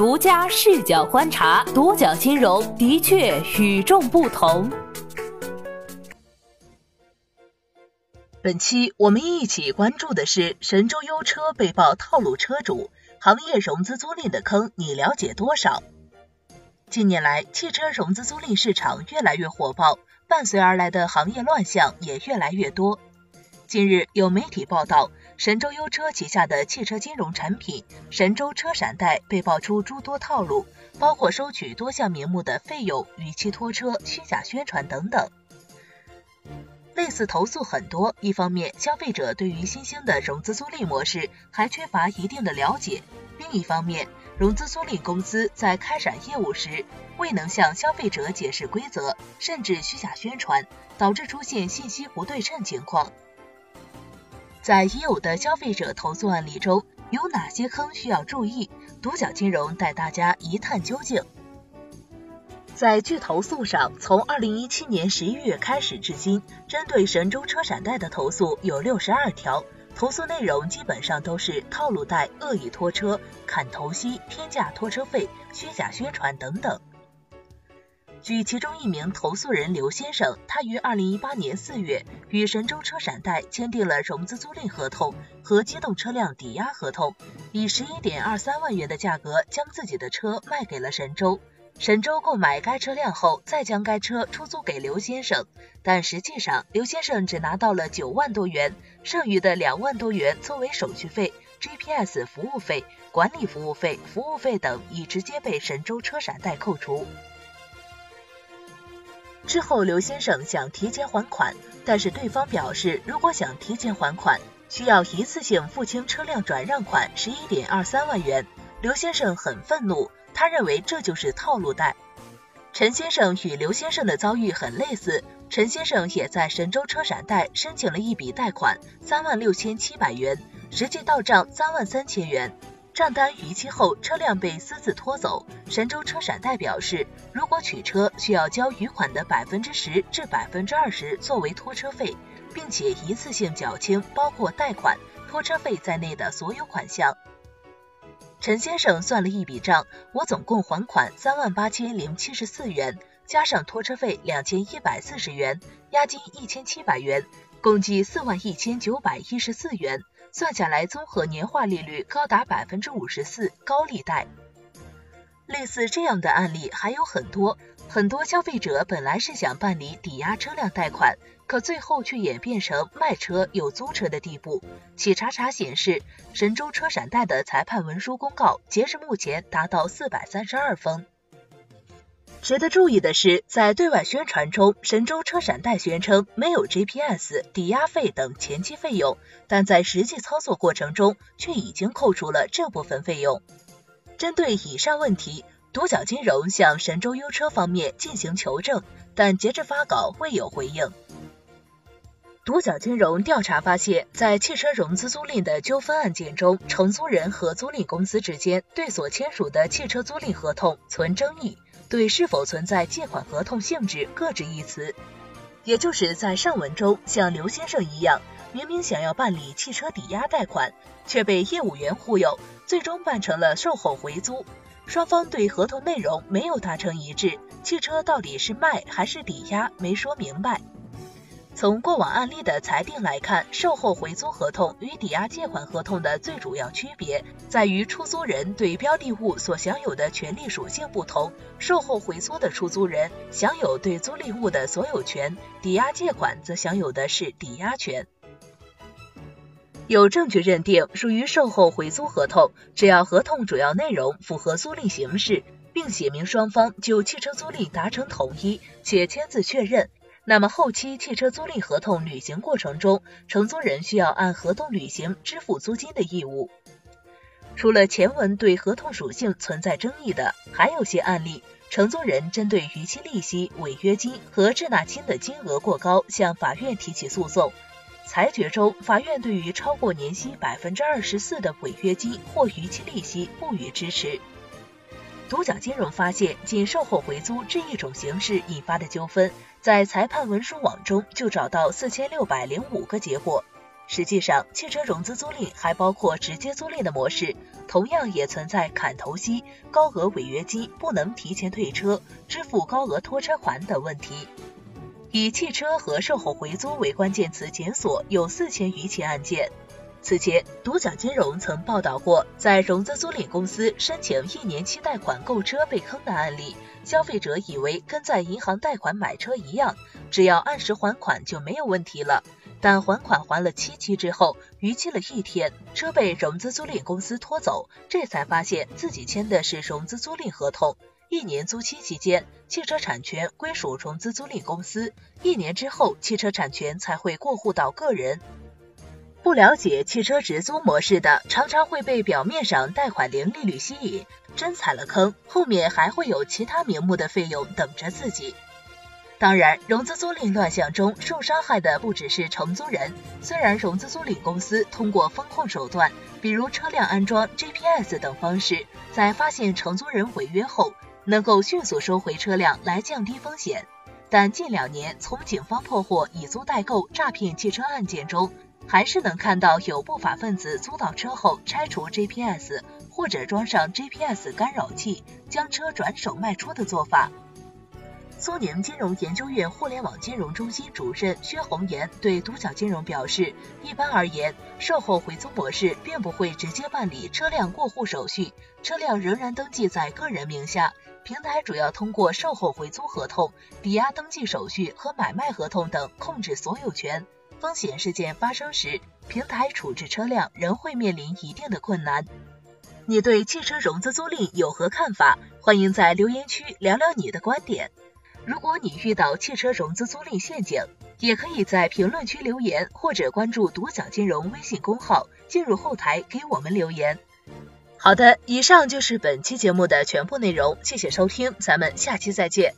独家视角观察，独角金融的确与众不同。本期我们一起关注的是神州优车被曝套路车主，行业融资租赁的坑你了解多少？近年来，汽车融资租赁市场越来越火爆，伴随而来的行业乱象也越来越多。近日，有媒体报道，神州优车旗下的汽车金融产品神州车闪贷被爆出诸多套路，包括收取多项名目的费用、逾期拖车、虚假宣传等等。类似投诉很多，一方面，消费者对于新兴的融资租赁模式还缺乏一定的了解；另一方面，融资租赁公司在开展业务时未能向消费者解释规则，甚至虚假宣传，导致出现信息不对称情况。在已有的消费者投诉案例中，有哪些坑需要注意？独角金融带大家一探究竟。在拒投诉上，从二零一七年十一月开始至今，针对神州车闪贷的投诉有六十二条，投诉内容基本上都是套路贷、恶意拖车、砍头息、天价拖车费、虚假宣传等等。据其中一名投诉人刘先生，他于二零一八年四月与神州车闪贷签订了融资租赁合同和机动车辆抵押合同，以十一点二三万元的价格将自己的车卖给了神州。神州购买该车辆后，再将该车出租给刘先生，但实际上刘先生只拿到了九万多元，剩余的两万多元作为手续费、GPS 服务费、管理服务费、服务费等，已直接被神州车闪贷扣除。之后，刘先生想提前还款，但是对方表示，如果想提前还款，需要一次性付清车辆转让款十一点二三万元。刘先生很愤怒，他认为这就是套路贷。陈先生与刘先生的遭遇很类似，陈先生也在神州车闪贷申请了一笔贷款三万六千七百元，实际到账三万三千元。账单逾期后，车辆被私自拖走。神州车闪贷表示，如果取车，需要交余款的百分之十至百分之二十作为拖车费，并且一次性缴清包括贷款、拖车费在内的所有款项。陈先生算了一笔账，我总共还款三万八千零七十四元，加上拖车费两千一百四十元，押金一千七百元，共计四万一千九百一十四元。算下来，综合年化利率高达百分之五十四，高利贷。类似这样的案例还有很多，很多消费者本来是想办理抵押车辆贷款，可最后却演变成卖车又租车的地步。企查查显示，神州车闪贷的裁判文书公告截至目前达到四百三十二封。值得注意的是，在对外宣传中，神州车闪贷宣称没有 GPS、抵押费等前期费用，但在实际操作过程中却已经扣除了这部分费用。针对以上问题，独角金融向神州优车方面进行求证，但截至发稿未有回应。独角金融调查发现，在汽车融资租赁的纠纷案件中，承租人和租赁公司之间对所签署的汽车租赁合同存争议。对是否存在借款合同性质各执一词，也就是在上文中，像刘先生一样，明明想要办理汽车抵押贷款，却被业务员忽悠，最终办成了售后回租，双方对合同内容没有达成一致，汽车到底是卖还是抵押没说明白。从过往案例的裁定来看，售后回租合同与抵押借款合同的最主要区别在于出租人对标的物所享有的权利属性不同。售后回租的出租人享有对租赁物的所有权，抵押借款则享有的是抵押权。有证据认定属于售后回租合同，只要合同主要内容符合租赁形式，并写明双方就汽车租赁达成统一且签字确认。那么后期汽车租赁合同履行过程中，承租人需要按合同履行支付租金的义务。除了前文对合同属性存在争议的，还有些案例，承租人针对逾期利息、违约金和滞纳金的金额过高，向法院提起诉讼。裁决中，法院对于超过年息百分之二十四的违约金或逾期利息不予支持。独角金融发现，仅售后回租这一种形式引发的纠纷，在裁判文书网中就找到四千六百零五个结果。实际上，汽车融资租赁还包括直接租赁的模式，同样也存在砍头息、高额违约金不能提前退车、支付高额拖车款等问题。以汽车和售后回租为关键词检索有四千余起案件。此前，独角金融曾报道过，在融资租赁公司申请一年期贷款购车被坑的案例。消费者以为跟在银行贷款买车一样，只要按时还款就没有问题了。但还款还了七期之后，逾期了一天，车被融资租赁公司拖走，这才发现自己签的是融资租赁合同。一年租期期间，汽车产权归属融资租赁公司，一年之后，汽车产权才会过户到个人。不了解汽车直租模式的，常常会被表面上贷款零利率吸引，真踩了坑，后面还会有其他名目的费用等着自己。当然，融资租赁乱象中受伤害的不只是承租人。虽然融资租赁公司通过风控手段，比如车辆安装 GPS 等方式，在发现承租人违约后，能够迅速收回车辆来降低风险，但近两年从警方破获以租代购诈骗汽车案件中，还是能看到有不法分子租到车后拆除 GPS，或者装上 GPS 干扰器，将车转手卖出的做法。苏宁金融研究院互联网金融中心主任薛红岩对独角金融表示，一般而言，售后回租模式并不会直接办理车辆过户手续，车辆仍然登记在个人名下，平台主要通过售后回租合同、抵押登记手续和买卖合同等控制所有权。风险事件发生时，平台处置车辆仍会面临一定的困难。你对汽车融资租赁有何看法？欢迎在留言区聊聊你的观点。如果你遇到汽车融资租赁陷阱，也可以在评论区留言，或者关注独角金融微信公号，进入后台给我们留言。好的，以上就是本期节目的全部内容，谢谢收听，咱们下期再见。